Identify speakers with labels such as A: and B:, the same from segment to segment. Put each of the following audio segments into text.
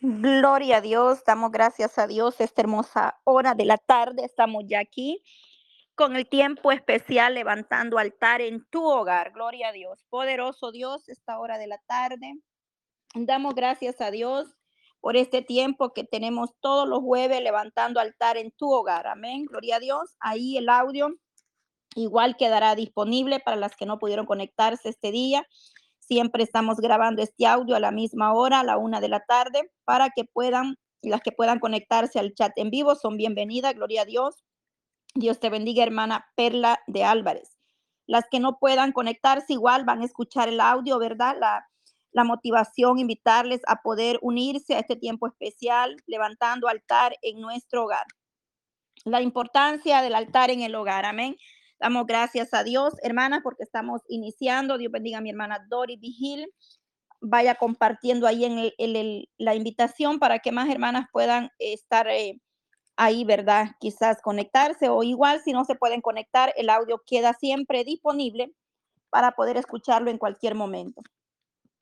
A: Gloria a Dios, damos gracias a Dios esta hermosa hora de la tarde. Estamos ya aquí con el tiempo especial levantando altar en tu hogar. Gloria a Dios. Poderoso Dios, esta hora de la tarde. Damos gracias a Dios por este tiempo que tenemos todos los jueves levantando altar en tu hogar. Amén. Gloria a Dios. Ahí el audio igual quedará disponible para las que no pudieron conectarse este día. Siempre estamos grabando este audio a la misma hora, a la una de la tarde, para que puedan, las que puedan conectarse al chat en vivo son bienvenidas. Gloria a Dios. Dios te bendiga, hermana Perla de Álvarez. Las que no puedan conectarse igual van a escuchar el audio, ¿verdad? La, la motivación, invitarles a poder unirse a este tiempo especial, levantando altar en nuestro hogar. La importancia del altar en el hogar, amén. Damos gracias a Dios, hermanas, porque estamos iniciando. Dios bendiga a mi hermana Dori Vigil. Vaya compartiendo ahí en, el, la invitación para que más hermanas puedan estar eh, ahí, ¿verdad? Quizás conectarse o igual si no se pueden conectar, el audio queda siempre disponible para poder escucharlo en cualquier momento.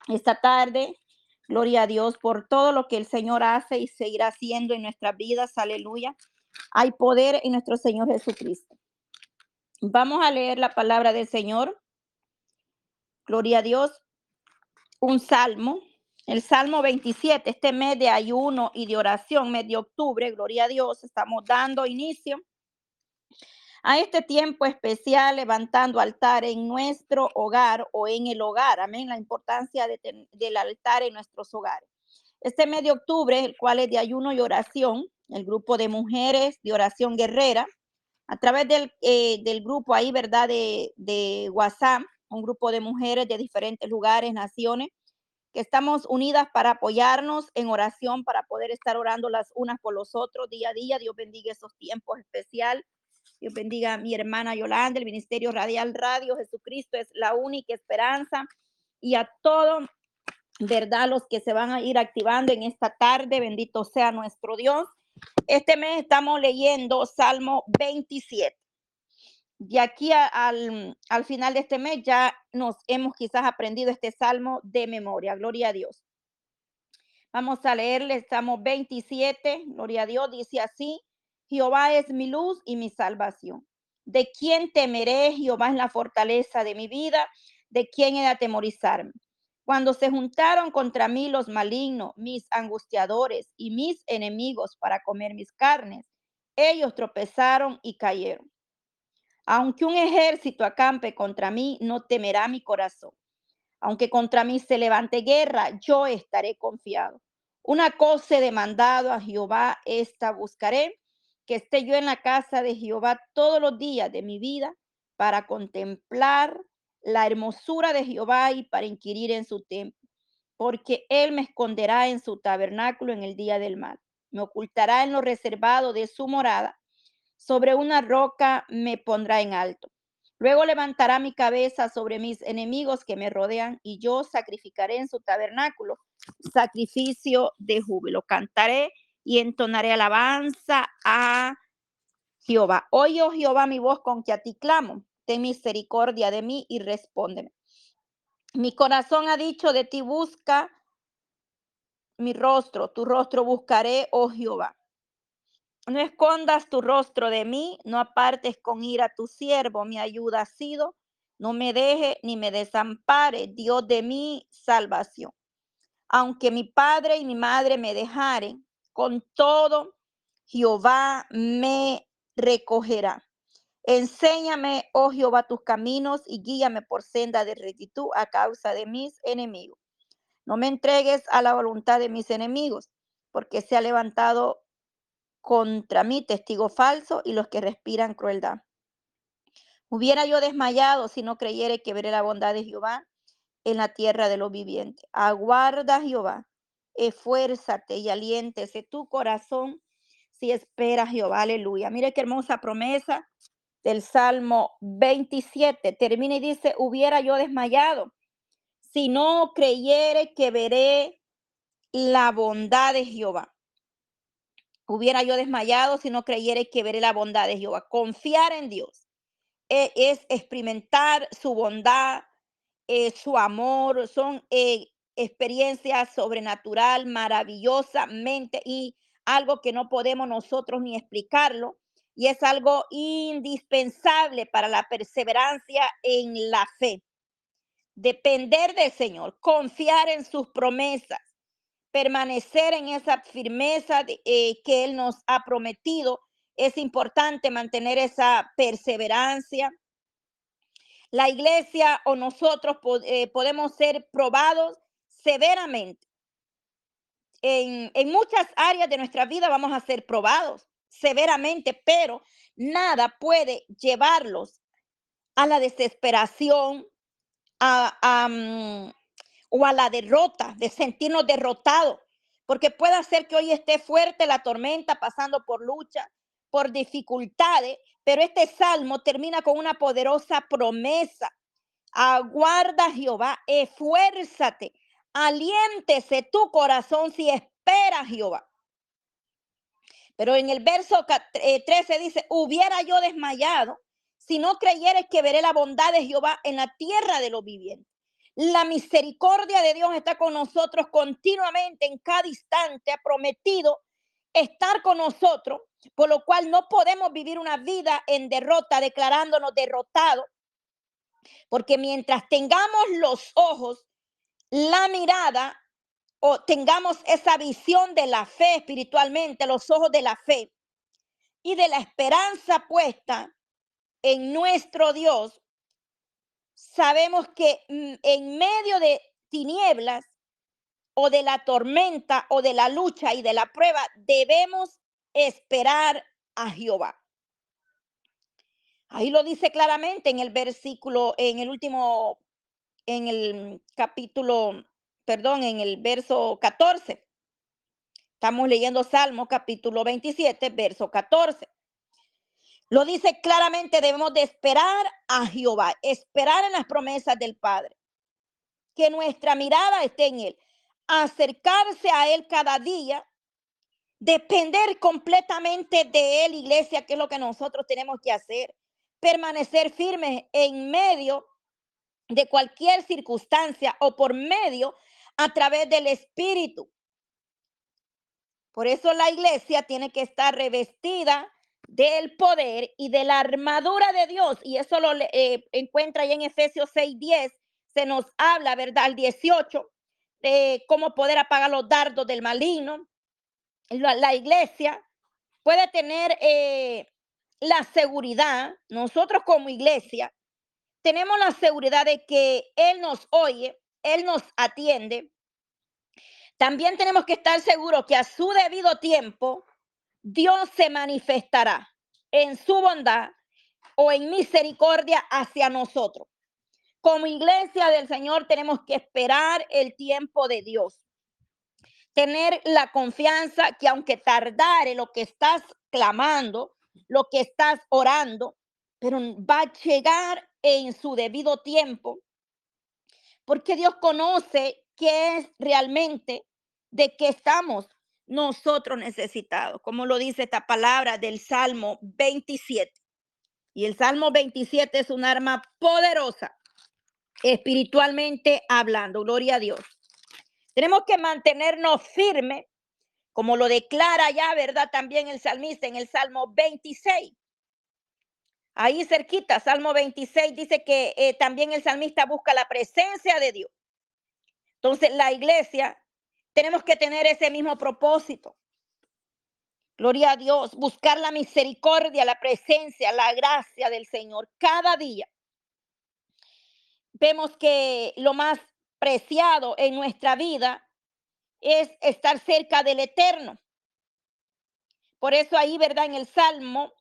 A: Esta tarde, gloria a Dios por todo lo que el Señor hace y seguirá haciendo en nuestras vidas. Aleluya. Hay poder en nuestro Señor Jesucristo. Vamos a leer la palabra del Señor. Gloria a Dios. Un salmo, el Salmo 27, este mes de ayuno y de oración, mes de octubre, gloria a Dios, estamos dando inicio a este tiempo especial, levantando altar en nuestro hogar o en el hogar. Amén. La importancia de del altar en nuestros hogares. Este mes de octubre, el cual es de ayuno y oración, el grupo de mujeres de oración guerrera, a través del, eh, del grupo ahí, ¿verdad? De, de WhatsApp, un grupo de mujeres de diferentes lugares, naciones, que estamos unidas para apoyarnos en oración, para poder estar orando las unas por los otros día a día. Dios bendiga esos tiempos especiales. Dios bendiga a mi hermana Yolanda, el Ministerio Radial Radio. Jesucristo es la única esperanza. Y a todos, ¿verdad? Los que se van a ir activando en esta tarde. Bendito sea nuestro Dios. Este mes estamos leyendo Salmo 27. Y aquí al, al final de este mes ya nos hemos quizás aprendido este salmo de memoria. Gloria a Dios. Vamos a leerle Salmo 27. Gloria a Dios. Dice así. Jehová es mi luz y mi salvación. ¿De quién temeré? Jehová es la fortaleza de mi vida. ¿De quién he de atemorizarme? Cuando se juntaron contra mí los malignos, mis angustiadores y mis enemigos para comer mis carnes, ellos tropezaron y cayeron. Aunque un ejército acampe contra mí, no temerá mi corazón. Aunque contra mí se levante guerra, yo estaré confiado. Una cosa he demandado a Jehová, esta buscaré, que esté yo en la casa de Jehová todos los días de mi vida para contemplar la hermosura de Jehová y para inquirir en su templo, porque él me esconderá en su tabernáculo en el día del mal, me ocultará en lo reservado de su morada, sobre una roca me pondrá en alto. Luego levantará mi cabeza sobre mis enemigos que me rodean y yo sacrificaré en su tabernáculo sacrificio de júbilo. Cantaré y entonaré alabanza a Jehová. Oye, oh Jehová, mi voz con que a ti clamo ten misericordia de mí y respóndeme. Mi corazón ha dicho de ti, busca mi rostro, tu rostro buscaré, oh Jehová. No escondas tu rostro de mí, no apartes con ira tu siervo, mi ayuda ha sido, no me deje ni me desampare, Dios de mi salvación. Aunque mi padre y mi madre me dejaren, con todo Jehová me recogerá. Enséñame, oh Jehová, tus caminos y guíame por senda de rectitud a causa de mis enemigos. No me entregues a la voluntad de mis enemigos, porque se ha levantado contra mí testigo falso y los que respiran crueldad. Hubiera yo desmayado si no creyere que veré la bondad de Jehová en la tierra de los vivientes. Aguarda Jehová, esfuérzate y aliéntese tu corazón si espera Jehová. Aleluya. Mire qué hermosa promesa del Salmo 27. Termina y dice, hubiera yo desmayado si no creyere que veré la bondad de Jehová. Hubiera yo desmayado si no creyere que veré la bondad de Jehová. Confiar en Dios es, es experimentar su bondad, eh, su amor, son eh, experiencia sobrenatural, maravillosamente y algo que no podemos nosotros ni explicarlo. Y es algo indispensable para la perseverancia en la fe. Depender del Señor, confiar en sus promesas, permanecer en esa firmeza eh, que Él nos ha prometido. Es importante mantener esa perseverancia. La iglesia o nosotros eh, podemos ser probados severamente. En, en muchas áreas de nuestra vida vamos a ser probados severamente, pero nada puede llevarlos a la desesperación a, mm, o a la derrota, de sentirnos derrotados, porque puede ser que hoy esté fuerte la tormenta, pasando por lucha, por dificultades, pero este salmo termina con una poderosa promesa. Aguarda Jehová, esfuérzate, aliéntese tu corazón si espera Jehová. Pero en el verso 13 eh, dice, hubiera yo desmayado si no creyeres que veré la bondad de Jehová en la tierra de los vivientes. La misericordia de Dios está con nosotros continuamente, en cada instante, ha prometido estar con nosotros, por lo cual no podemos vivir una vida en derrota, declarándonos derrotados, porque mientras tengamos los ojos, la mirada o tengamos esa visión de la fe espiritualmente, los ojos de la fe y de la esperanza puesta en nuestro Dios, sabemos que mm, en medio de tinieblas o de la tormenta o de la lucha y de la prueba, debemos esperar a Jehová. Ahí lo dice claramente en el versículo, en el último, en el capítulo perdón, en el verso 14. Estamos leyendo Salmo capítulo 27, verso 14. Lo dice claramente, debemos de esperar a Jehová, esperar en las promesas del Padre. Que nuestra mirada esté en Él, acercarse a Él cada día, depender completamente de Él, iglesia, que es lo que nosotros tenemos que hacer. Permanecer firmes en medio de cualquier circunstancia o por medio a través del Espíritu. Por eso la iglesia tiene que estar revestida del poder y de la armadura de Dios. Y eso lo eh, encuentra ahí en Efesios 6:10. Se nos habla, ¿verdad? El 18, de cómo poder apagar los dardos del maligno. La, iglesia puede tener eh, la seguridad, nosotros como iglesia, tenemos la seguridad de que Él nos oye, él nos atiende. También tenemos que estar seguros que a su debido tiempo Dios se manifestará en su bondad o en misericordia hacia nosotros. Como iglesia del Señor tenemos que esperar el tiempo de Dios. Tener la confianza que aunque tardare lo que estás clamando, lo que estás orando, pero va a llegar en su debido tiempo porque Dios conoce qué es realmente de qué estamos nosotros necesitados, como lo dice esta palabra del Salmo 27. Y el Salmo 27 es un arma poderosa, espiritualmente hablando. Gloria a Dios. Tenemos que mantenernos firmes, como lo declara ya, ¿verdad? También el salmista en el Salmo 26. Ahí cerquita, Salmo 26 dice que eh, también el salmista busca la presencia de Dios. Entonces, la iglesia tenemos que tener ese mismo propósito. Gloria a Dios, buscar la misericordia, la presencia, la gracia del Señor cada día. Vemos que lo más preciado en nuestra vida es estar cerca del Eterno. Por eso ahí, ¿verdad? En el Salmo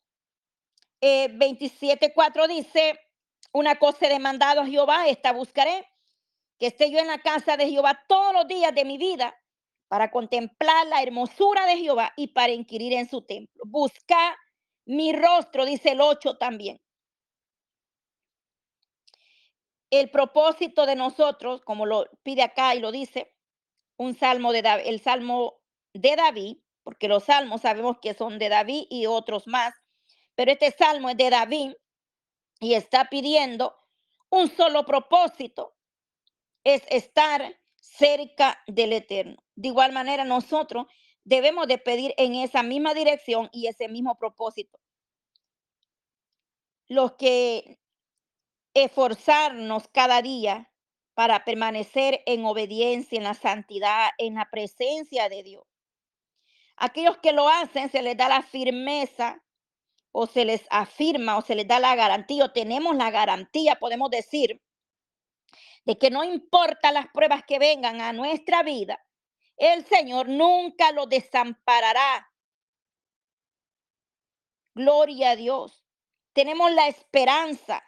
A: eh, 27.4 dice, una cosa he demandado a Jehová, esta buscaré, que esté yo en la casa de Jehová todos los días de mi vida para contemplar la hermosura de Jehová y para inquirir en su templo. Busca mi rostro, dice el 8 también. El propósito de nosotros, como lo pide acá y lo dice, un salmo de David, el salmo de David, porque los salmos sabemos que son de David y otros más, pero este salmo es de David y está pidiendo un solo propósito, es estar cerca del Eterno. De igual manera, nosotros debemos de pedir en esa misma dirección y ese mismo propósito. Los que esforzarnos cada día para permanecer en obediencia, en la santidad, en la presencia de Dios. Aquellos que lo hacen se les da la firmeza o se les afirma o se les da la garantía o tenemos la garantía, podemos decir, de que no importa las pruebas que vengan a nuestra vida, el Señor nunca lo desamparará. Gloria a Dios. Tenemos la esperanza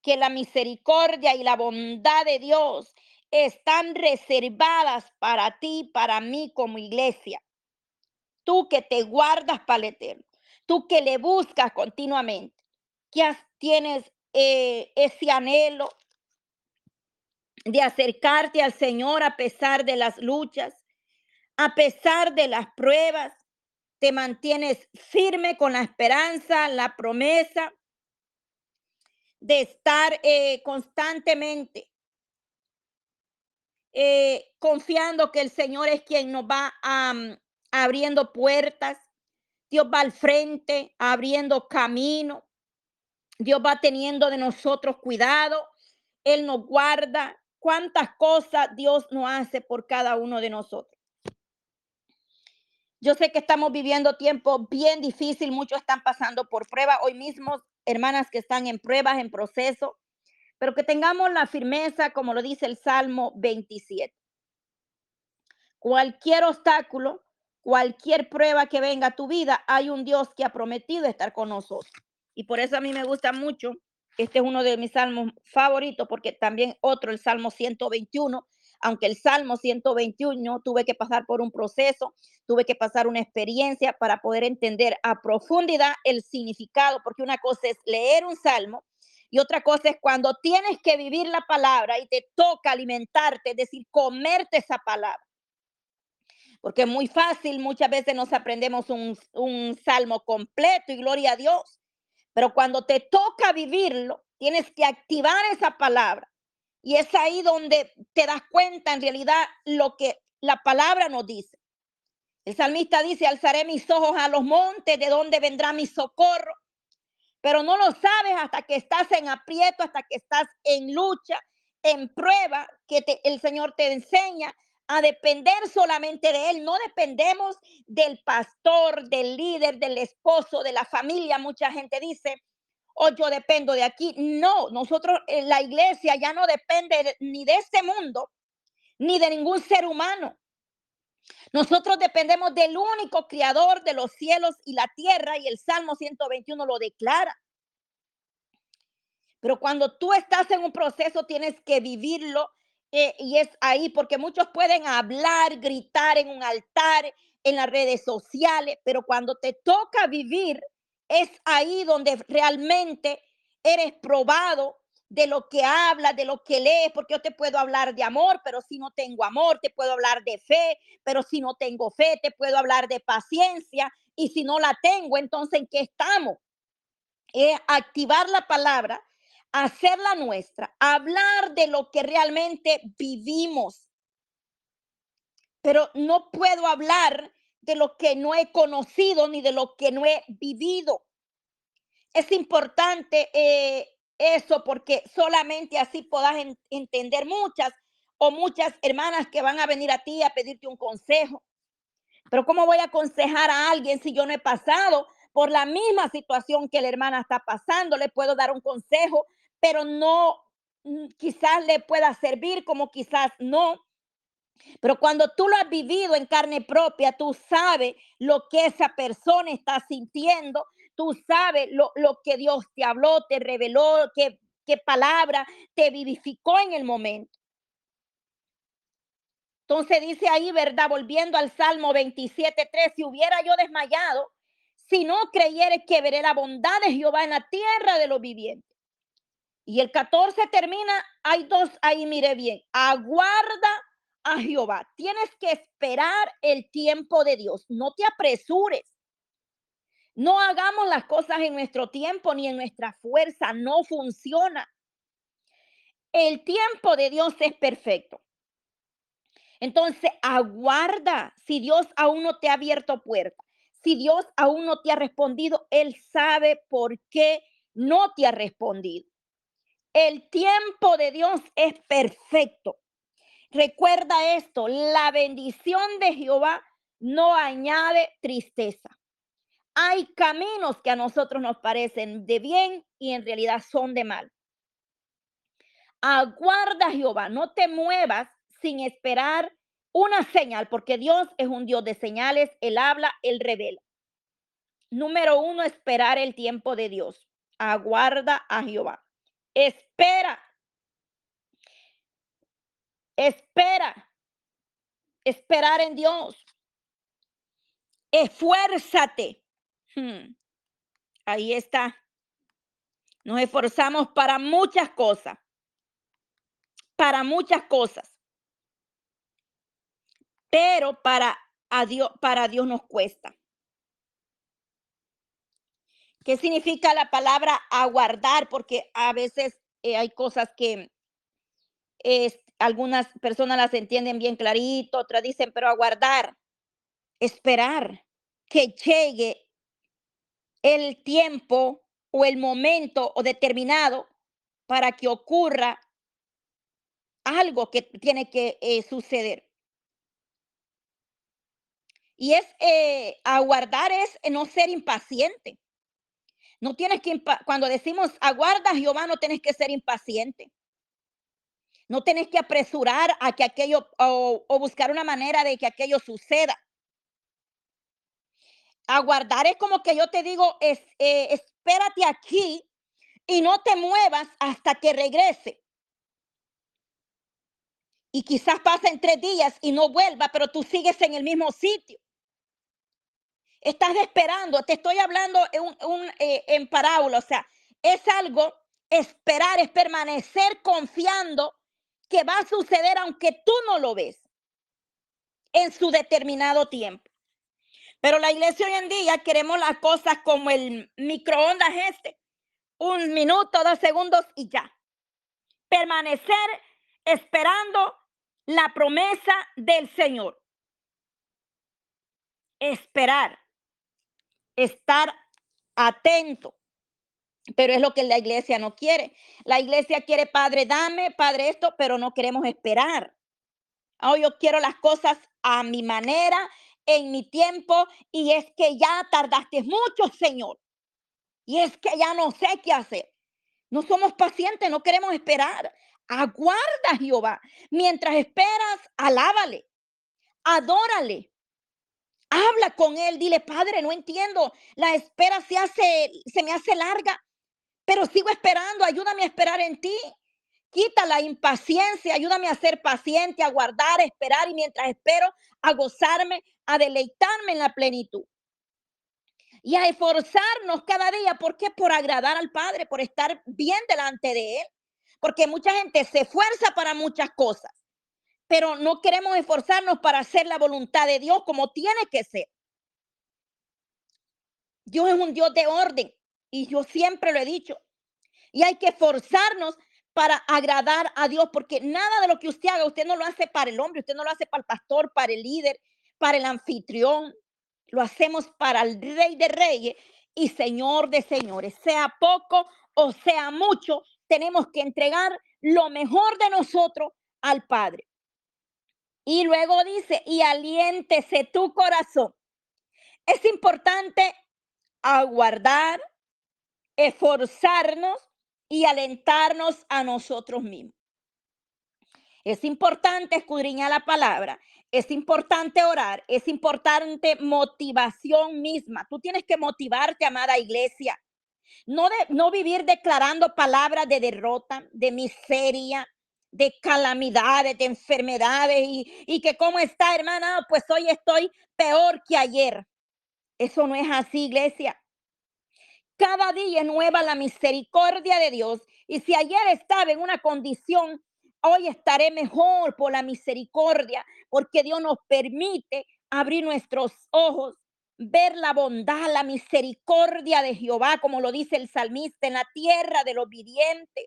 A: que la misericordia y la bondad de Dios están reservadas para ti, para mí como iglesia. Tú que te guardas para el eterno, tú que le buscas continuamente, que tienes eh, ese anhelo de acercarte al Señor a pesar de las luchas, a pesar de las pruebas, te mantienes firme con la esperanza, la promesa de estar eh, constantemente eh, confiando que el Señor es quien nos va abriendo puertas, Dios va al frente, abriendo camino, Dios va teniendo de nosotros cuidado, Él nos guarda. Cuántas cosas Dios nos hace por cada uno de nosotros. Yo sé que estamos viviendo tiempos bien difíciles, muchos están pasando por prueba. Hoy mismo, hermanas que están en pruebas, en proceso, pero que tengamos la firmeza, como lo dice el Salmo 27. Cualquier obstáculo, cualquier prueba que venga a tu vida, hay un Dios que ha prometido estar con nosotros. Y por eso a mí me gusta mucho. Este es uno de mis salmos favoritos, porque también otro, el Salmo 121, aunque el Salmo 121 tuve que pasar por un proceso, tuve que pasar una experiencia para poder entender a profundidad el significado, porque una cosa es leer un salmo y otra cosa es cuando tienes que vivir la palabra y te toca alimentarte, es decir, comerte esa palabra. Porque es muy fácil, muchas veces nos aprendemos un, un salmo completo y gloria a Dios, pero cuando te toca vivirlo, tienes que activar esa palabra y es ahí donde te das cuenta en realidad lo que la palabra nos dice. El salmista dice, alzaré mis ojos a los montes, de donde vendrá mi socorro. Pero no lo sabes hasta que estás en aprieto, hasta que estás en lucha, en prueba, que el Señor te enseña a depender solamente de Él. No dependemos del pastor, del líder, del esposo, de la familia. Mucha gente dice, o yo dependo de aquí. No, nosotros, eh, la iglesia ya no depende ni de este mundo, ni de ningún ser humano. Nosotros dependemos del único creador de los cielos y la tierra y el Salmo 121 lo declara. Pero cuando tú estás en un proceso tienes que vivirlo eh, y es ahí porque muchos pueden hablar, gritar en un altar, en las redes sociales, pero cuando te toca vivir es ahí donde realmente eres probado de lo que hablas, de lo que lees, porque yo te puedo hablar de amor, pero si no tengo amor, te puedo hablar de fe, pero si no tengo fe, te puedo hablar de paciencia, y si no la tengo, entonces ¿en qué estamos? Es activar la palabra, hacerla nuestra, hablar de lo que realmente vivimos. Pero no puedo hablar de lo que no he conocido ni de lo que no he vivido. Es importante eh, eso porque solamente así podás entender muchas o muchas hermanas que van a venir a ti a pedirte un consejo. Pero ¿cómo voy a aconsejar a alguien si yo no he pasado por la misma situación que la hermana está pasando? Le puedo dar un consejo, pero no, mm, quizás le pueda servir como quizás no. Pero cuando tú lo has vivido en carne propia, tú sabes lo que esa persona está sintiendo, tú sabes lo, que Dios te habló, te reveló, qué, qué palabra te vivificó en el momento. Entonces dice ahí, ¿verdad? Volviendo al Salmo 27, 3, si hubiera yo desmayado, si no creyere que veré la bondad de Jehová en la tierra de los vivientes. Y el 14 termina, hay dos ahí, mire bien, aguarda a Jehová. Tienes que esperar el tiempo de Dios. No te apresures. No hagamos las cosas en nuestro tiempo ni en nuestra fuerza. No funciona. El tiempo de Dios es perfecto. Entonces, aguarda si Dios aún no te ha abierto puerta. Si Dios aún no te ha respondido, Él sabe por qué no te ha respondido. El tiempo de Dios es perfecto. Recuerda esto, la bendición de Jehová no añade tristeza. Hay caminos que a nosotros nos parecen de bien y en realidad son de mal. Aguarda Jehová, no te muevas sin esperar una señal, porque Dios es un Dios de señales, Él habla, Él revela. Número uno, esperar el tiempo de Dios. Aguarda a Jehová. Espera. Espera. Esperar en Dios. Esfuérzate. Hmm. Ahí está. Nos esforzamos para muchas cosas. Para muchas cosas. Pero para, a Dios, para Dios nos cuesta. ¿Qué significa la palabra aguardar? Porque a veces eh, hay cosas que algunas personas las entienden bien clarito, otras dicen, pero aguardar, esperar que llegue el tiempo o el momento o determinado para que ocurra algo que tiene que eh, suceder. Y es eh, aguardar es no ser impaciente. No tienes que, cuando decimos aguarda Jehová, no tienes que ser impaciente. No tienes que apresurar a que aquello o, buscar una manera de que aquello suceda. Aguardar es como que yo te digo, es, eh, espérate aquí y no te muevas hasta que regrese. Y quizás pasen tres días y no vuelva, pero tú sigues en el mismo sitio. Estás esperando, te estoy hablando eh, en parábola, o sea, es algo, esperar, es permanecer confiando que va a suceder aunque tú no lo ves en su determinado tiempo. Pero la iglesia hoy en día queremos las cosas como el microondas este, un minuto, dos segundos y ya. Permanecer esperando la promesa del Señor. Esperar estar atento. Pero es lo que la iglesia no quiere. La iglesia quiere, Padre, dame, Padre, esto, pero no queremos esperar. Oh, yo quiero las cosas a mi manera, en mi tiempo, y es que ya tardaste mucho, Señor. Y es que ya no sé qué hacer. No somos pacientes, no queremos esperar. Aguarda, Jehová. Mientras esperas, alábale, adórale, Habla con él, dile, Padre, no entiendo, la espera se hace, se me hace larga, pero sigo esperando, ayúdame a esperar en ti. Quita la impaciencia, ayúdame a ser paciente, a guardar, a esperar y mientras espero, a gozarme, a deleitarme en la plenitud. Y a esforzarnos cada día, ¿por qué? Por agradar al Padre, por estar bien delante de Él. Porque mucha gente se esfuerza para muchas cosas pero no queremos esforzarnos para hacer la voluntad de Dios como tiene que ser. Dios es un Dios de orden y yo siempre lo he dicho. Y hay que esforzarnos para agradar a Dios, porque nada de lo que usted haga, usted no lo hace para el hombre, usted no lo hace para el pastor, para el líder, para el anfitrión. Lo hacemos para el rey de reyes y señor de señores. Sea poco o sea mucho, tenemos que entregar lo mejor de nosotros al Padre. Y luego dice, y aliéntese tu corazón. Es importante aguardar, esforzarnos y alentarnos a nosotros mismos. Es importante escudriñar la palabra, es importante orar, es importante motivación misma. Tú tienes que motivarte, amada iglesia. No, de, no vivir declarando palabras de derrota, de miseria, de calamidades, de enfermedades y, que cómo está, hermana, pues hoy estoy peor que ayer. Eso no es así, iglesia. Cada día es nueva la misericordia de Dios. Y si ayer estaba en una condición, hoy estaré mejor por la misericordia, porque Dios nos permite abrir nuestros ojos, ver la bondad, la misericordia de Jehová, como lo dice el salmista, en la tierra de los vivientes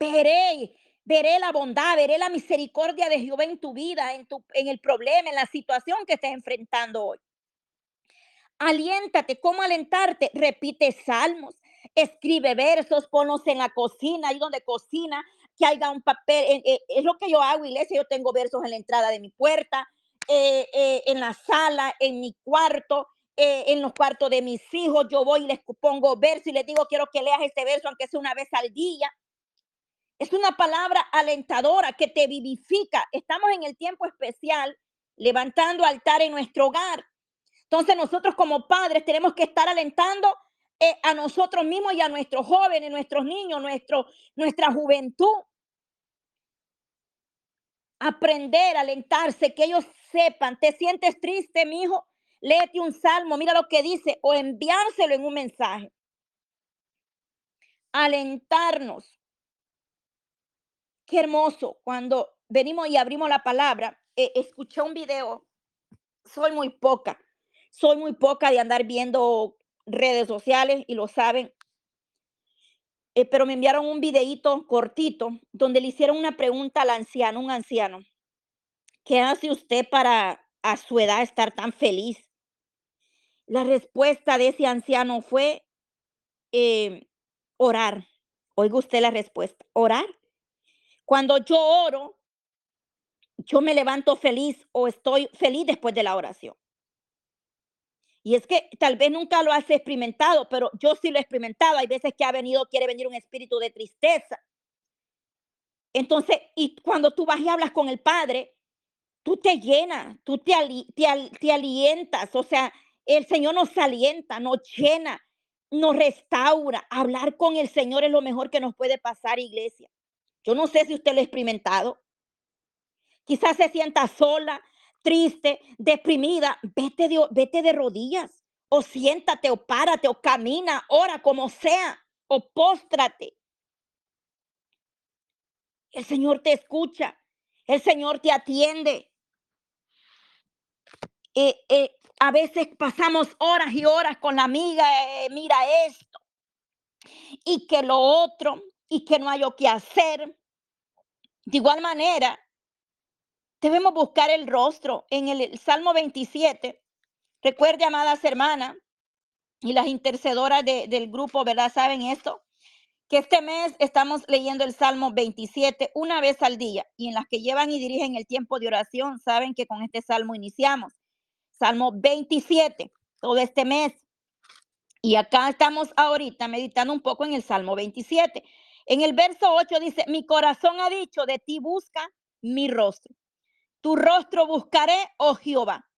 A: veré Veré la bondad, veré la misericordia de Jehová en tu vida, en, tu, en el problema, en la situación que estés enfrentando hoy. Aliéntate, ¿cómo alentarte? Repite salmos, escribe versos, ponlos en la cocina, ahí donde cocina, que haya un papel. Eh, eh, es lo que yo hago, iglesia. Yo tengo versos en la entrada de mi puerta, eh, en la sala, en mi cuarto, en los cuartos de mis hijos. Yo voy y les pongo versos y les digo, quiero que leas este verso, aunque sea una vez al día. Es una palabra alentadora que te vivifica. Estamos en el tiempo especial levantando altar en nuestro hogar. Entonces nosotros como padres tenemos que estar alentando eh, a nosotros mismos y a nuestros jóvenes, nuestros niños, nuestro, nuestra juventud. Aprender, alentarse, que ellos sepan, te sientes triste, mi hijo, léete un salmo, mira lo que dice, o enviárselo en un mensaje. Alentarnos. Qué hermoso. Cuando venimos y abrimos la palabra, eh, escuché un video, soy muy poca, soy muy poca de andar viendo redes sociales y lo saben. Eh, pero me enviaron un videíto cortito donde le hicieron una pregunta al anciano, un anciano. ¿Qué hace usted para a su edad estar tan feliz? La respuesta de ese anciano fue eh, orar. Oiga usted la respuesta, orar. Cuando yo oro, yo me levanto feliz o estoy feliz después de la oración. Y es que tal vez nunca lo has experimentado, pero yo sí lo he experimentado. Hay veces que ha venido, quiere venir un espíritu de tristeza. Entonces, y cuando tú vas y hablas con el Padre, tú te llenas, tú te, te alientas. O sea, el Señor nos alienta, nos llena, nos restaura. Hablar con el Señor es lo mejor que nos puede pasar, iglesia. Yo no sé si usted lo ha experimentado. Quizás se sienta sola, triste, deprimida. Vete de, rodillas o siéntate o párate o camina, ora como sea o póstrate. El Señor te escucha, el Señor te atiende. Eh, eh, a veces pasamos horas y horas con la amiga, eh, mira esto, y que lo otro, y que no hay lo que hacer. De igual manera, debemos buscar el rostro. En el Salmo 27, recuerde, amadas hermanas, y las intercedoras del grupo, ¿verdad? ¿Saben esto? Que este mes estamos leyendo el Salmo 27 una vez al día y en las que llevan y dirigen el tiempo de oración, saben que con este salmo iniciamos. Salmo 27, todo este mes. Y acá estamos ahorita meditando un poco en el Salmo 27. En el verso 8 dice, mi corazón ha dicho, de ti busca mi rostro. Tu rostro buscaré, oh Jehová.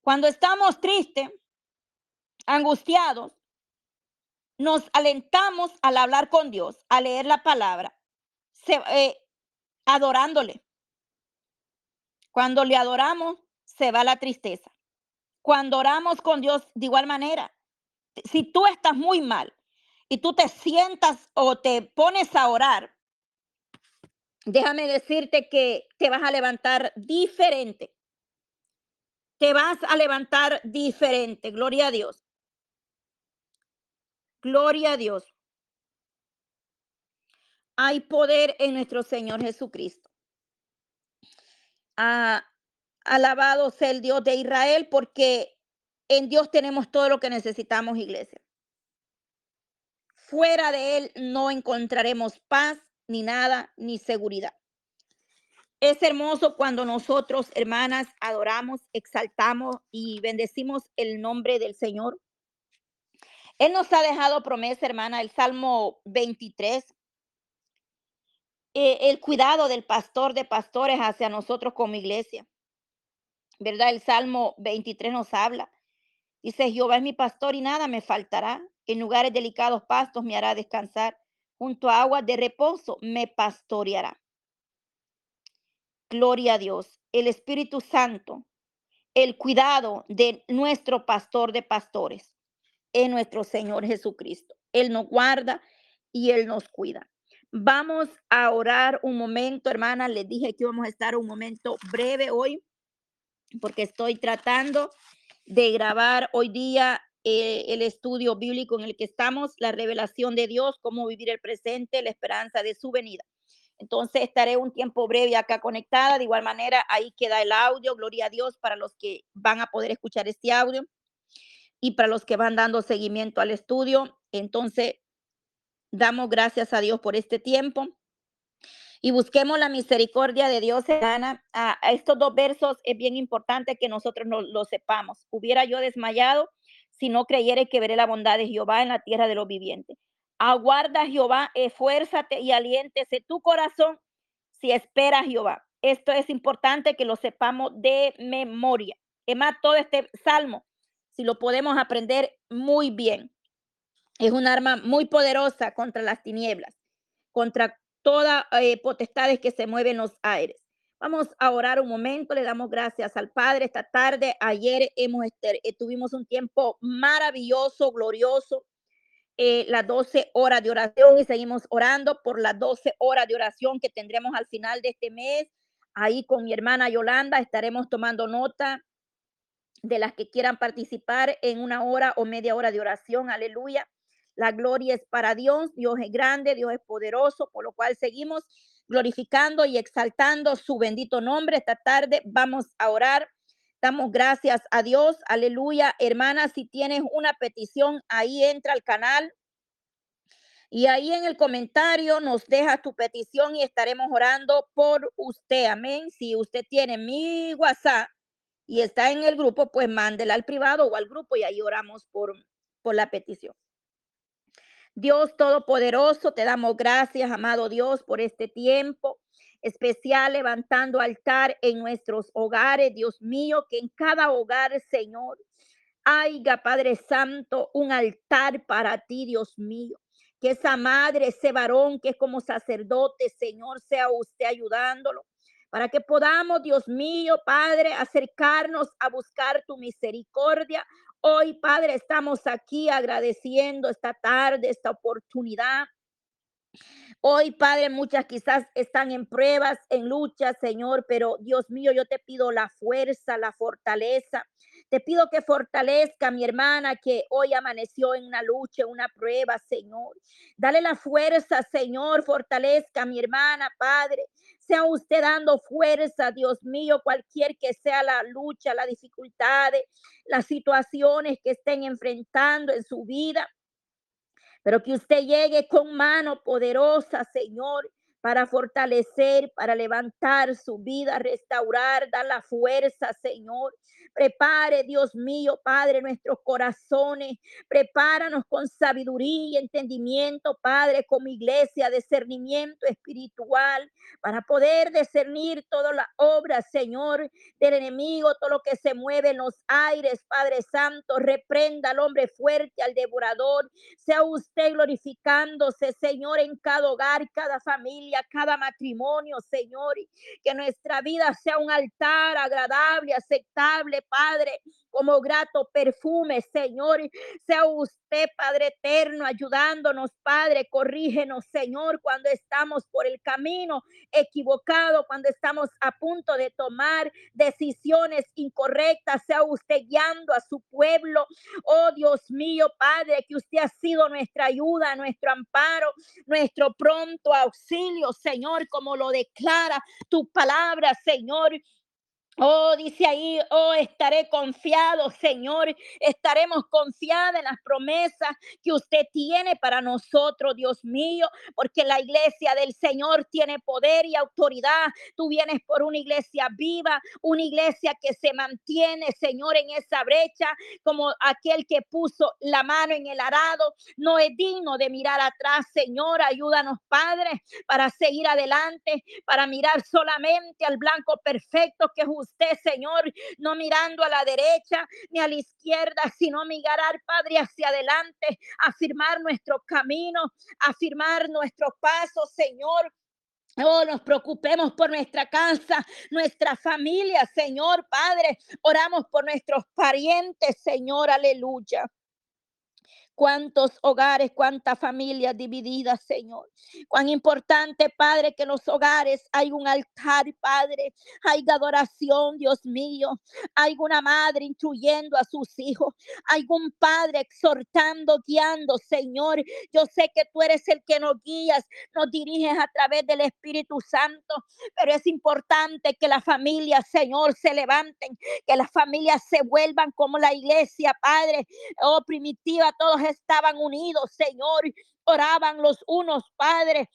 A: Cuando estamos tristes, angustiados, nos alentamos al hablar con Dios, a leer la palabra, eh, adorándole. Cuando le adoramos, se va la tristeza. Cuando oramos con Dios, de igual manera, si tú estás muy mal, y tú te sientas o te pones a orar, déjame decirte que te vas a levantar diferente. Te vas a levantar diferente. Gloria a Dios. Gloria a Dios. Hay poder en nuestro Señor Jesucristo. Ah, alabado sea el Dios de Israel porque en Dios tenemos todo lo que necesitamos, iglesia. Fuera de Él no encontraremos paz, ni nada, ni seguridad. Es hermoso cuando nosotros, hermanas, adoramos, exaltamos y bendecimos el nombre del Señor. Él nos ha dejado promesa, hermana, el Salmo 23. Eh, el cuidado del pastor de pastores hacia nosotros como iglesia. ¿Verdad? El Salmo 23 nos habla. Dice, Jehová es mi pastor y nada me faltará. En lugares delicados pastos me hará descansar. Junto a aguas de reposo me pastoreará. Gloria a Dios. El Espíritu Santo, el cuidado de nuestro pastor de pastores, es nuestro Señor Jesucristo. Él nos guarda y Él nos cuida. Vamos a orar un momento, hermana. Les dije que íbamos a estar un momento breve hoy porque estoy tratando de grabar hoy día eh, el estudio bíblico en el que estamos, la revelación de Dios, cómo vivir el presente, la esperanza de su venida. Entonces estaré un tiempo breve acá conectada. De igual manera, ahí queda el audio. Gloria a Dios para los que van a poder escuchar este audio y para los que van dando seguimiento al estudio. Entonces, damos gracias a Dios por este tiempo y busquemos la misericordia de Dios. A, a estos dos versos es bien importante que nosotros no, lo sepamos. Hubiera yo desmayado si no creyere que veré la bondad de Jehová en la tierra de los vivientes. Aguarda Jehová, esfuérzate y aliéntese tu corazón si espera Jehová. Esto es importante que lo sepamos de memoria. Es más, todo este salmo, si lo podemos aprender muy bien, es un arma muy poderosa contra las tinieblas, contra todas eh, potestades que se mueven en los aires. Vamos a orar un momento, le damos gracias al Padre esta tarde. Ayer hemos, eh, tuvimos un tiempo maravilloso, glorioso, eh, las 12 horas de oración y seguimos orando por las 12 horas de oración que tendremos al final de este mes. Ahí con mi hermana Yolanda estaremos tomando nota de las que quieran participar en una hora o media hora de oración. Aleluya. La gloria es para Dios. Dios es grande, Dios es poderoso, por lo cual seguimos glorificando y exaltando su bendito nombre. Esta tarde vamos a orar Damos gracias a Dios. Aleluya. Hermana, si tienes una petición, ahí entra al canal. Y ahí en el comentario nos deja tu petición y estaremos orando por usted. Amén. Si usted tiene mi WhatsApp y está en el grupo, pues mándela al privado o al grupo y ahí oramos por, por la petición. Dios Todopoderoso, te damos gracias, amado Dios, por este tiempo especial levantando altar en nuestros hogares, Dios mío, que en cada hogar, Señor, haya, Padre Santo, un altar para ti, Dios mío. Que esa madre, ese varón que es como sacerdote, Señor, sea usted ayudándolo para que podamos, Dios mío, Padre, acercarnos a buscar tu misericordia. Hoy, Padre, estamos aquí agradeciendo esta tarde, esta oportunidad Hoy, Padre, muchas quizás están en pruebas, en lucha, Señor, pero Dios mío, yo te pido la fuerza, la fortaleza. Te pido que fortalezca a mi hermana que hoy amaneció en una lucha, una prueba, Señor. Dale la fuerza, Señor, fortalezca a mi hermana, Padre. Sea usted dando fuerza, Dios mío, cualquier que sea la lucha, la dificultad, las situaciones que estén enfrentando en su vida. Pero que usted llegue con mano poderosa, Señor, para fortalecer, para levantar su vida, restaurar, dar la fuerza, Señor. Prepare, Dios mío, Padre, nuestros corazones. Prepáranos con sabiduría y entendimiento, Padre, como iglesia, discernimiento espiritual, para poder discernir todas las obras, Señor, del enemigo, todo lo que se mueve en los aires, Padre Santo. Reprenda al hombre fuerte, al devorador. Sea usted glorificándose, Señor, en cada hogar, cada familia cada matrimonio, Señor, que nuestra vida sea un altar agradable, aceptable, Padre, como grato perfume, Señor. Sea usted, Padre eterno, ayudándonos, Padre. Corrígenos, Señor, cuando estamos por el camino equivocado, cuando estamos a punto de tomar decisiones incorrectas. Sea usted guiando a su pueblo. Oh Dios mío, Padre, que usted ha sido nuestra ayuda, nuestro amparo, nuestro pronto auxilio, Señor, como lo declara tu palabra, Señor. Oh, dice ahí, oh, estaré confiado, Señor. Estaremos confiados en las promesas que usted tiene para nosotros, Dios mío, porque la iglesia del Señor tiene poder y autoridad. Tú vienes por una iglesia viva, una iglesia que se mantiene, Señor, en esa brecha, como aquel que puso la mano en el arado. No es digno de mirar atrás, Señor. Ayúdanos, Padre, para seguir adelante, para mirar solamente al blanco perfecto que es usted, Señor, no mirando a la derecha ni a la izquierda, sino mirar, Padre, hacia adelante, afirmar nuestro camino, afirmar nuestros pasos, Señor. Oh, nos preocupemos por nuestra casa, nuestra familia, Señor Padre. Oramos por nuestros parientes, Señor, aleluya. Cuántos hogares, cuántas familias divididas, Señor. Cuán importante, Padre, que en los hogares hay un altar, Padre, hay adoración, Dios mío. Hay una madre instruyendo a sus hijos, hay un padre exhortando, guiando, Señor. Yo sé que tú eres el que nos guías, nos diriges a través del Espíritu Santo, pero es importante que las familias, Señor, se levanten, que las familias se vuelvan como la iglesia, Padre, oh primitiva, todos estaban unidos, Señor, oraban los unos, Padre,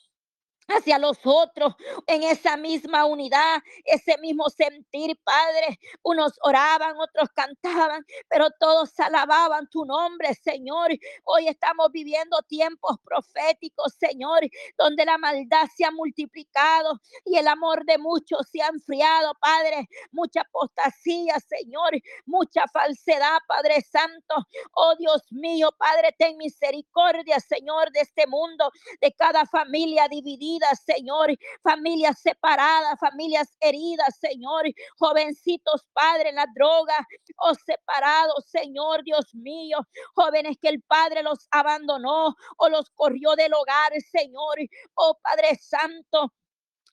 A: hacia los otros en esa misma unidad, ese mismo sentir, Padre. Unos oraban, otros cantaban, pero todos alababan tu nombre, Señor. Hoy estamos viviendo tiempos proféticos, Señor, donde la maldad se ha multiplicado y el amor de muchos se ha enfriado, Padre. Mucha apostasía, Señor, mucha falsedad, Padre Santo. Oh Dios mío, Padre, ten misericordia, Señor, de este mundo, de cada familia dividida Señor, familias separadas, familias heridas, Señor, jovencitos, Padre, en la droga o separados, Señor, Dios mío, jóvenes que el Padre los abandonó o los corrió del hogar, Señor, oh Padre Santo.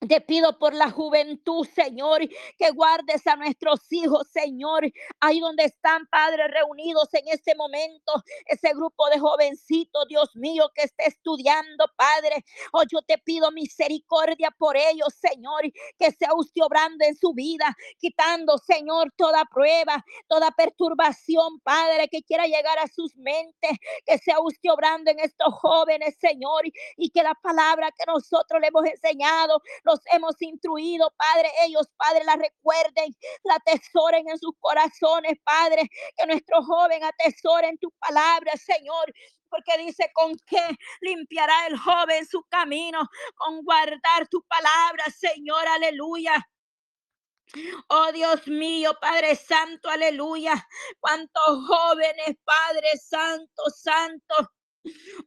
A: Te pido por la juventud, Señor, que guardes a nuestros hijos, Señor, ahí donde están, padres reunidos en este momento, ese grupo de jovencitos, Dios mío, que esté estudiando, Padre. Oh, yo te pido misericordia por ellos, Señor, que sea usted obrando en su vida, quitando, Señor, toda prueba, toda perturbación, Padre, que quiera llegar a sus mentes, que sea usted obrando en estos jóvenes, Señor, y que la palabra que nosotros le hemos enseñado, los hemos instruido, Padre. Ellos, Padre, la recuerden, la atesoren en sus corazones, Padre. Que nuestro joven atesoren tu palabra, Señor porque dice con qué limpiará el joven su camino, con guardar tu palabra, Señor, aleluya. Oh Dios mío, Padre Santo, aleluya. Cuántos jóvenes, Padre Santo, Santo.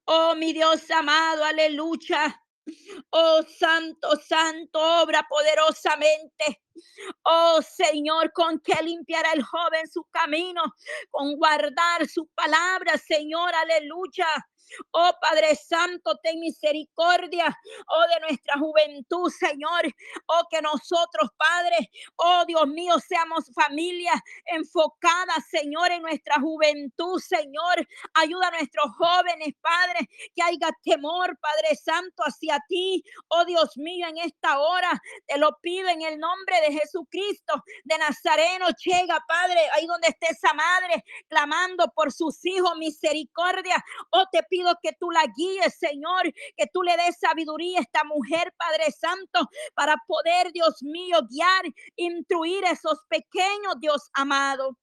A: Oh mi Dios amado, aleluya. Oh Santo, Santo, obra poderosamente. Oh Señor, con que limpiará el joven su camino, con guardar su palabra, Señor, aleluya. Oh Padre Santo, ten misericordia, oh de nuestra juventud, Señor. Oh que nosotros, Padre, oh Dios mío, seamos familia enfocada, Señor, en nuestra juventud, Señor. Ayuda a nuestros jóvenes, Padre, que haya temor, Padre Santo, hacia ti. Oh Dios mío, en esta hora te lo pido en el nombre de Jesucristo de Nazareno. Llega, Padre, ahí donde esté esa madre, clamando por sus hijos, misericordia. Oh, te pido que tú la guíes, Señor, que tú le des sabiduría a esta mujer, Padre Santo, para poder, Dios mío, guiar, instruir a esos pequeños, Dios amado.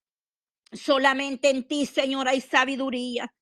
A: Solamente en ti, Señor, hay sabiduría.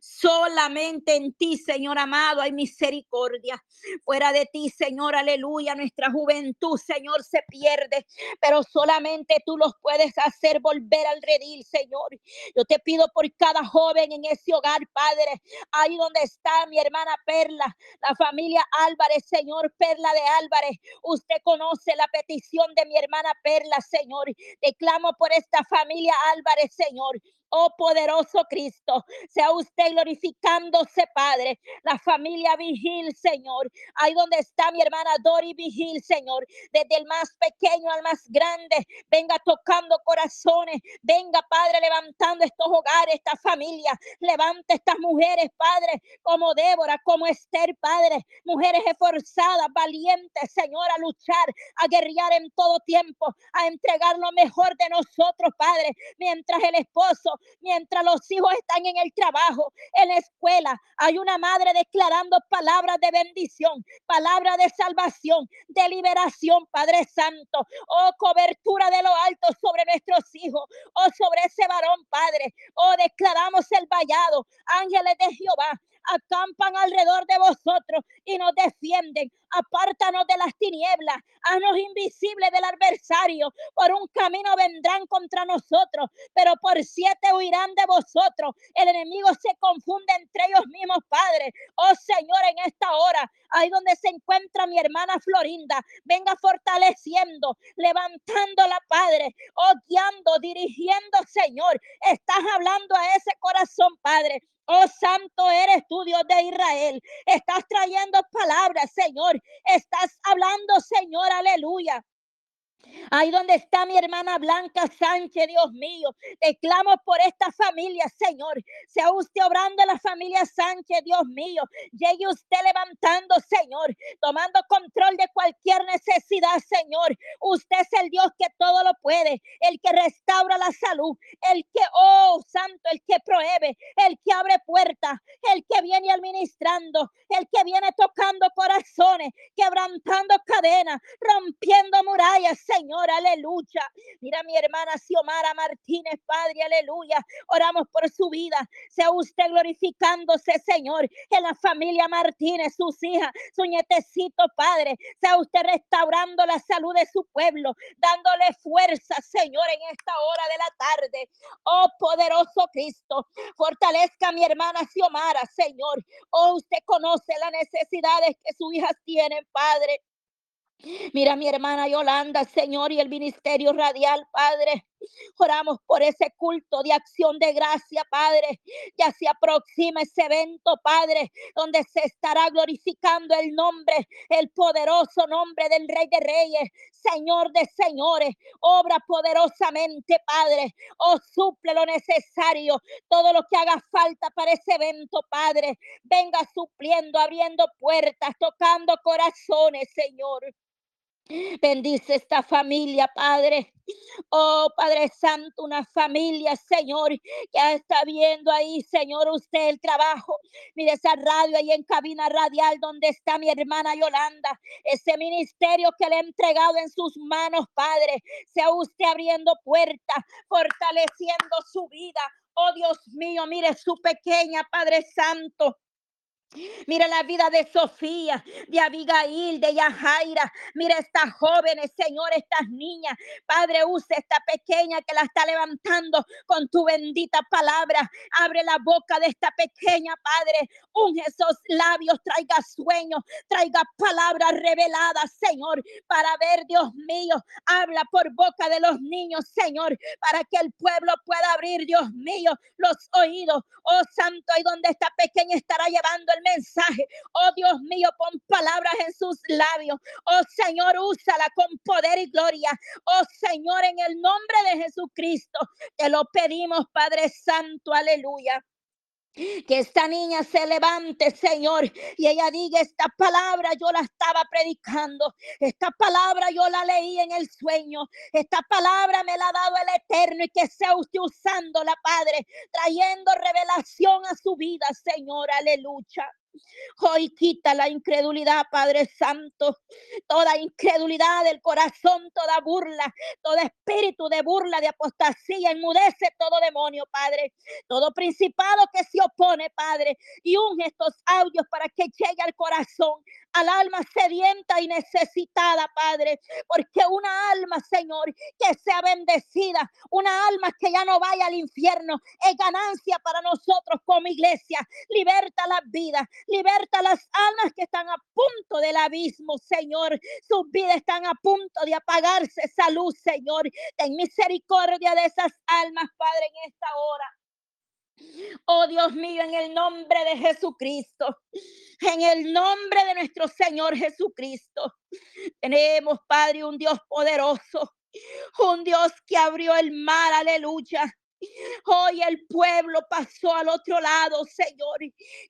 A: Solamente en ti, Señor amado, hay misericordia. Fuera de ti, Señor, aleluya, nuestra juventud, Señor, se pierde, pero solamente tú los puedes hacer volver al redil, Señor. Yo te pido por cada joven en ese hogar, Padre, ahí donde está mi hermana Perla, la familia Álvarez, Señor, Perla de Álvarez. Usted conoce la petición de mi hermana Perla, Señor. Te clamo por esta familia Álvarez, Señor. Oh poderoso Cristo, sea usted glorificándose, Padre. La familia Vigil, Señor. Ahí donde está mi hermana Dori Vigil, Señor. Desde el más pequeño al más grande. Venga tocando corazones. Venga, Padre, levantando estos hogares, esta familia. Levante estas mujeres, Padre, como Débora, como Esther, Padre. Mujeres esforzadas, valientes, Señor, a luchar, a guerrear en todo tiempo, a entregar lo mejor de nosotros, Padre. Mientras el esposo mientras los hijos están en el trabajo, en la escuela. Hay una madre declarando palabras de bendición, palabras de salvación, de liberación, Padre Santo. Oh, cobertura de lo alto sobre nuestros hijos, oh, sobre ese varón, Padre. Oh, declaramos el vallado, ángeles de Jehová, acampan alrededor de vosotros y nos defienden. Apártanos de las tinieblas, haznos invisibles del adversario por un camino vendrán contra nosotros, pero por siete huirán de vosotros. El enemigo se confunde entre ellos mismos, Padre. Oh Señor, en esta hora, ahí donde se encuentra mi hermana Florinda, venga fortaleciendo, levantándola, Padre, oh guiando, dirigiendo, Señor. Estás hablando a ese corazón, Padre. Oh santo eres tú, Dios de Israel. Estás trayendo palabras, Señor. Estás hablando, Señor, aleluya. Ahí donde está mi hermana Blanca Sánchez, Dios mío. Te clamo por esta familia, Señor. Sea usted obrando en la familia Sánchez, Dios mío. Llegue usted levantando, Señor. Tomando control de cualquier necesidad, Señor. Usted es el Dios que todo lo puede. El que restaura la salud. El que, oh, santo, el que prohíbe. El que abre puertas. El que viene administrando. El que viene tocando corazones. Quebrantando cadenas. Rompiendo murallas, Señor, aleluya. Mira mi hermana Xiomara Martínez, Padre, aleluya. Oramos por su vida. Sea usted glorificándose, Señor, en la familia Martínez, sus hijas, su nietecito, Padre. Sea usted restaurando la salud de su pueblo, dándole fuerza, Señor, en esta hora de la tarde. Oh, poderoso Cristo, fortalezca a mi hermana Xiomara, Señor. Oh, usted conoce las necesidades que sus hijas tienen, Padre. Mira mi hermana Yolanda, Señor, y el ministerio radial, Padre. Oramos por ese culto de acción de gracia, Padre. Ya se aproxima ese evento, Padre, donde se estará glorificando el nombre, el poderoso nombre del Rey de Reyes, Señor de Señores. Obra poderosamente, Padre. Oh, suple lo necesario, todo lo que haga falta para ese evento, Padre. Venga supliendo, abriendo puertas, tocando corazones, Señor. Bendice esta familia, Padre. Oh, Padre Santo, una familia, Señor, que está viendo ahí, Señor, usted el trabajo. Mire esa radio ahí en cabina radial donde está mi hermana Yolanda. Ese ministerio que le he entregado en sus manos, Padre. Sea usted abriendo puertas, fortaleciendo su vida. Oh, Dios mío, mire su pequeña, Padre Santo. Mira la vida de Sofía, de Abigail, de Yajaira. Mira estas jóvenes, Señor, estas niñas. Padre, usa esta pequeña que la está levantando con tu bendita palabra. Abre la boca de esta pequeña, Padre. Unge esos labios, traiga sueños, traiga palabras reveladas, Señor, para ver, Dios mío. Habla por boca de los niños, Señor, para que el pueblo pueda abrir, Dios mío, los oídos. Oh, Santo, y donde esta pequeña estará llevando el mensaje. Oh Dios mío, pon palabras en sus labios. Oh Señor, úsala con poder y gloria. Oh Señor, en el nombre de Jesucristo, te lo pedimos, Padre Santo, aleluya. Que esta niña se levante, Señor, y ella diga, esta palabra yo la estaba predicando, esta palabra yo la leí en el sueño, esta palabra me la ha dado el Eterno y que sea usted usándola, Padre, trayendo revelación a su vida, Señor, aleluya. Hoy quita la incredulidad, Padre Santo, toda incredulidad del corazón, toda burla, todo espíritu de burla, de apostasía, enmudece todo demonio, Padre, todo principado que se opone, Padre, y unge estos audios para que llegue al corazón al alma sedienta y necesitada, Padre, porque una alma, Señor, que sea bendecida, una alma que ya no vaya al infierno, es ganancia para nosotros como iglesia. Liberta las vidas, liberta las almas que están a punto del abismo, Señor. Sus vidas están a punto de apagarse. Salud, Señor. Ten misericordia de esas almas, Padre, en esta hora. Oh Dios mío, en el nombre de Jesucristo, en el nombre de nuestro Señor Jesucristo, tenemos, Padre, un Dios poderoso, un Dios que abrió el mar, aleluya. Hoy el pueblo pasó al otro lado, Señor.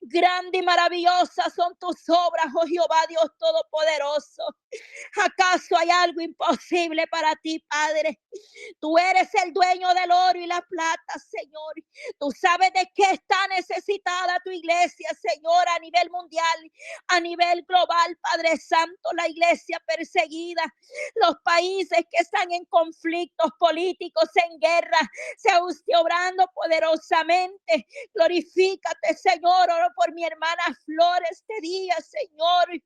A: Grande y maravillosa son tus obras, oh Jehová Dios Todopoderoso. ¿Acaso hay algo imposible para ti, Padre? Tú eres el dueño del oro y la plata, Señor. Tú sabes de qué está necesitada tu iglesia, Señor, a nivel mundial, a nivel global, Padre Santo, la iglesia perseguida, los países que están en conflictos políticos, en guerra, se obrando poderosamente. Glorifícate, Señor. Oro por mi hermana Flor este día, Señor.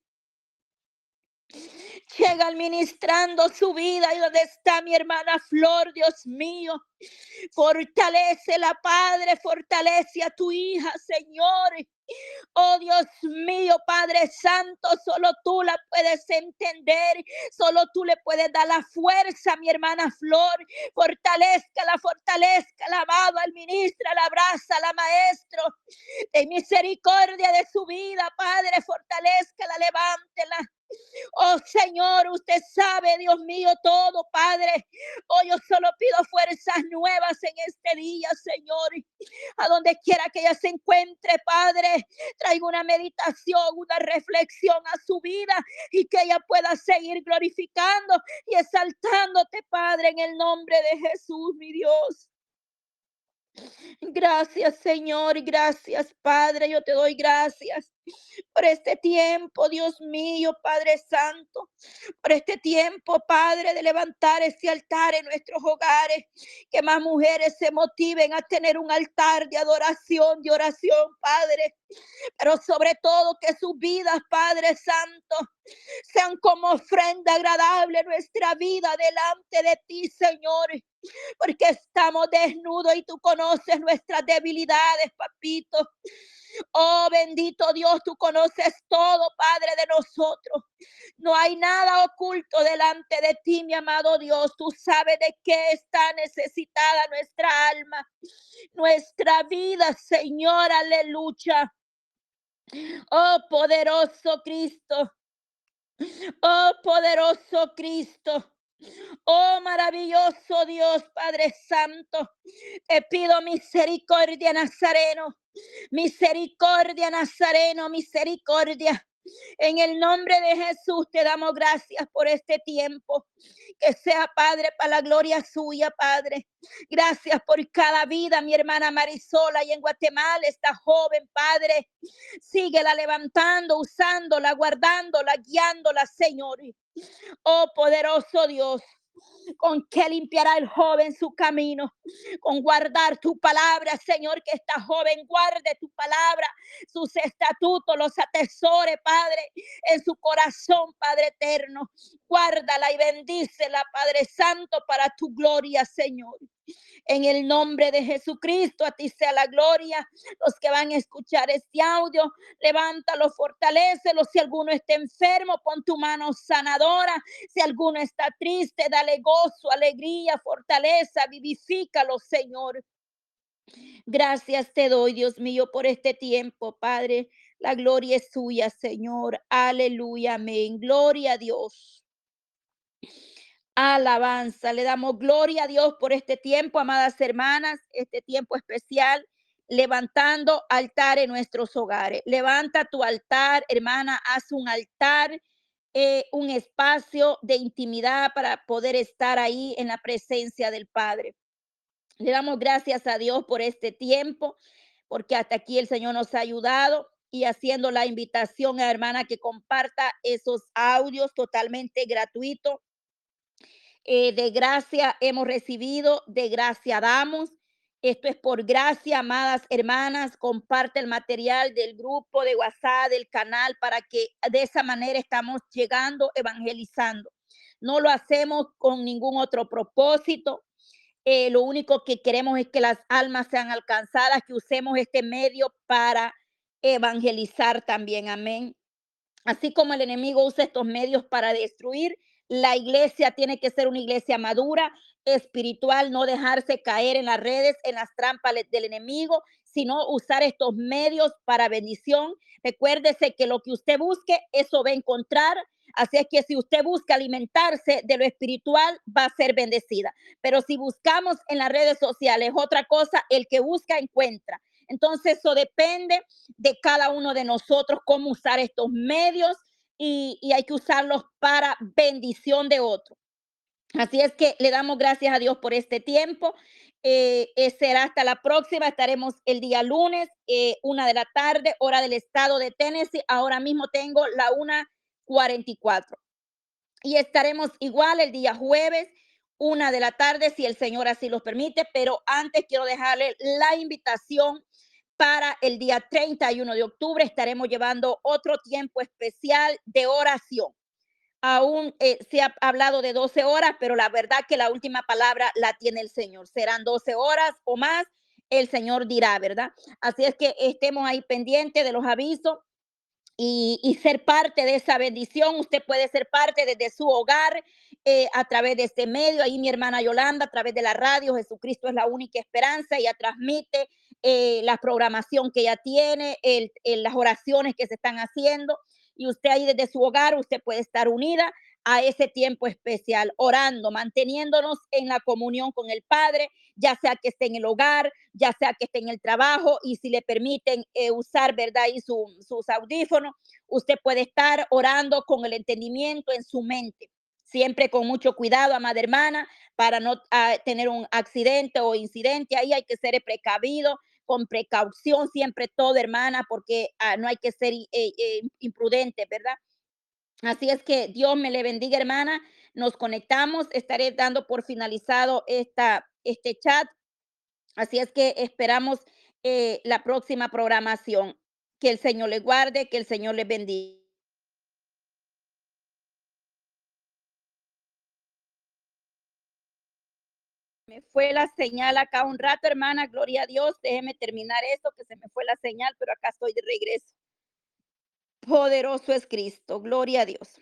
A: Llega administrando su vida y donde está mi hermana Flor, Dios mío. Fortalece la Padre, fortalece a tu hija, Señor. Oh Dios mío, Padre Santo, solo tú la puedes entender, solo tú le puedes dar la fuerza mi hermana Flor. Fortalezca, la fortalezca, la amado, al ministro, la abraza, la maestro. De misericordia de su vida, Padre, fortalezca, la levántela. Oh Señor, usted sabe, Dios mío, todo, Padre. Oh, yo solo pido fuerzas nuevas en este día, Señor. A donde quiera que ella se encuentre, Padre, traiga una meditación, una reflexión a su vida y que ella pueda seguir glorificando y exaltándote, Padre, en el nombre de Jesús, mi Dios. Gracias, Señor, gracias, Padre. Yo te doy gracias por este tiempo, Dios mío, Padre Santo, por este tiempo, Padre, de levantar ese altar en nuestros hogares, que más mujeres se motiven a tener un altar de adoración, de oración, Padre, pero sobre todo que sus vidas, Padre Santo, sean como ofrenda agradable nuestra vida delante de ti, Señor porque estamos desnudos y tú conoces nuestras debilidades, papito. Oh bendito Dios, tú conoces todo, Padre de nosotros. No hay nada oculto delante de ti, mi amado Dios. Tú sabes de qué está necesitada nuestra alma, nuestra vida, Señor, aleluya. Oh poderoso Cristo. Oh poderoso Cristo. Oh maravilloso Dios Padre Santo, te pido misericordia Nazareno, misericordia Nazareno, misericordia. En el nombre de Jesús te damos gracias por este tiempo. Que sea, Padre, para la gloria suya, Padre. Gracias por cada vida, mi hermana Marisola, y en Guatemala, esta joven, Padre. Síguela levantando, usándola, guardándola, guiándola, Señor. Oh, poderoso Dios con que limpiará el joven su camino, con guardar tu palabra, Señor, que esta joven guarde tu palabra, sus estatutos, los atesore, Padre, en su corazón, Padre eterno. Guárdala y bendícela, Padre Santo, para tu gloria, Señor. En el nombre de Jesucristo, a ti sea la gloria. Los que van a escuchar este audio, levántalo, fortalecelo. Si alguno está enfermo, pon tu mano sanadora. Si alguno está triste, dale gozo, alegría, fortaleza, vivifícalo, Señor. Gracias te doy, Dios mío, por este tiempo, Padre. La gloria es suya, Señor. Aleluya, amén. Gloria a Dios. Alabanza, le damos gloria a Dios por este tiempo, amadas hermanas, este tiempo especial, levantando altar en nuestros hogares. Levanta tu altar, hermana, haz un altar, eh, un espacio de intimidad para poder estar ahí en la presencia del Padre. Le damos gracias a Dios por este tiempo, porque hasta aquí el Señor nos ha ayudado y haciendo la invitación a hermana que comparta esos audios totalmente gratuitos eh, de gracia hemos recibido, de gracia damos. Esto es por gracia, amadas hermanas. Comparte el material del grupo de WhatsApp, del canal, para que de esa manera estamos llegando, evangelizando. No lo hacemos con ningún otro propósito. Eh, lo único que queremos es que las almas sean alcanzadas, que usemos este medio para evangelizar también. Amén. Así como el enemigo usa estos medios para destruir, la iglesia tiene que ser una iglesia madura, espiritual, no dejarse caer en las redes, en las trampas del enemigo, sino usar estos medios para bendición. Recuérdese que lo que usted busque, eso va a encontrar. Así es que si usted busca alimentarse de lo espiritual, va a ser bendecida. Pero si buscamos en las redes sociales otra cosa, el que busca encuentra. Entonces eso depende de cada uno de nosotros, cómo usar estos medios y, hay que usarlos para bendición de otro. Así es que le damos gracias a Dios por este tiempo. Eh, eh, será hasta la próxima. Estaremos el día lunes, eh, una de la tarde, hora del estado de Tennessee. Ahora mismo tengo la 1.44. Y estaremos igual el día jueves, una de la tarde, si el Señor así los permite. Pero antes quiero dejarle la invitación para el día 31 de octubre estaremos llevando otro tiempo especial de oración. aún eh, se ha hablado de 12 horas, pero la verdad que la última palabra la tiene el Señor. Serán 12 horas o más, el Señor dirá, ¿verdad? Así es que estemos ahí pendientes de los avisos y, ser parte de esa bendición. Usted puede ser parte desde su hogar eh, a través de este medio. Ahí mi hermana Yolanda, a través de la radio, Jesucristo es la única esperanza. Ella transmite eh, la programación que ella tiene, las oraciones que se están haciendo y usted ahí desde su hogar, usted puede estar unida a ese tiempo especial, orando, manteniéndonos en la comunión con el Padre, ya sea que esté en el hogar, ya sea que esté en el trabajo y si le permiten eh, usar, ¿verdad? Y sus audífonos, usted puede estar orando con el entendimiento en su mente, siempre con mucho cuidado, amada hermana, para no ah, tener un accidente o incidente. Ahí hay que ser precavido, con precaución siempre todo, hermana, porque ah, no hay que ser eh, eh, imprudente, ¿verdad? Así es que Dios me le bendiga, hermana. Nos conectamos. Estaré dando por finalizado esta, este chat. Así es que esperamos eh, la próxima programación. Que el Señor le guarde, que el Señor le bendiga. Fue la señal acá un rato, hermana, gloria a Dios. Déjeme terminar esto, que se me fue la señal, pero acá estoy de regreso. Poderoso es Cristo, gloria a Dios.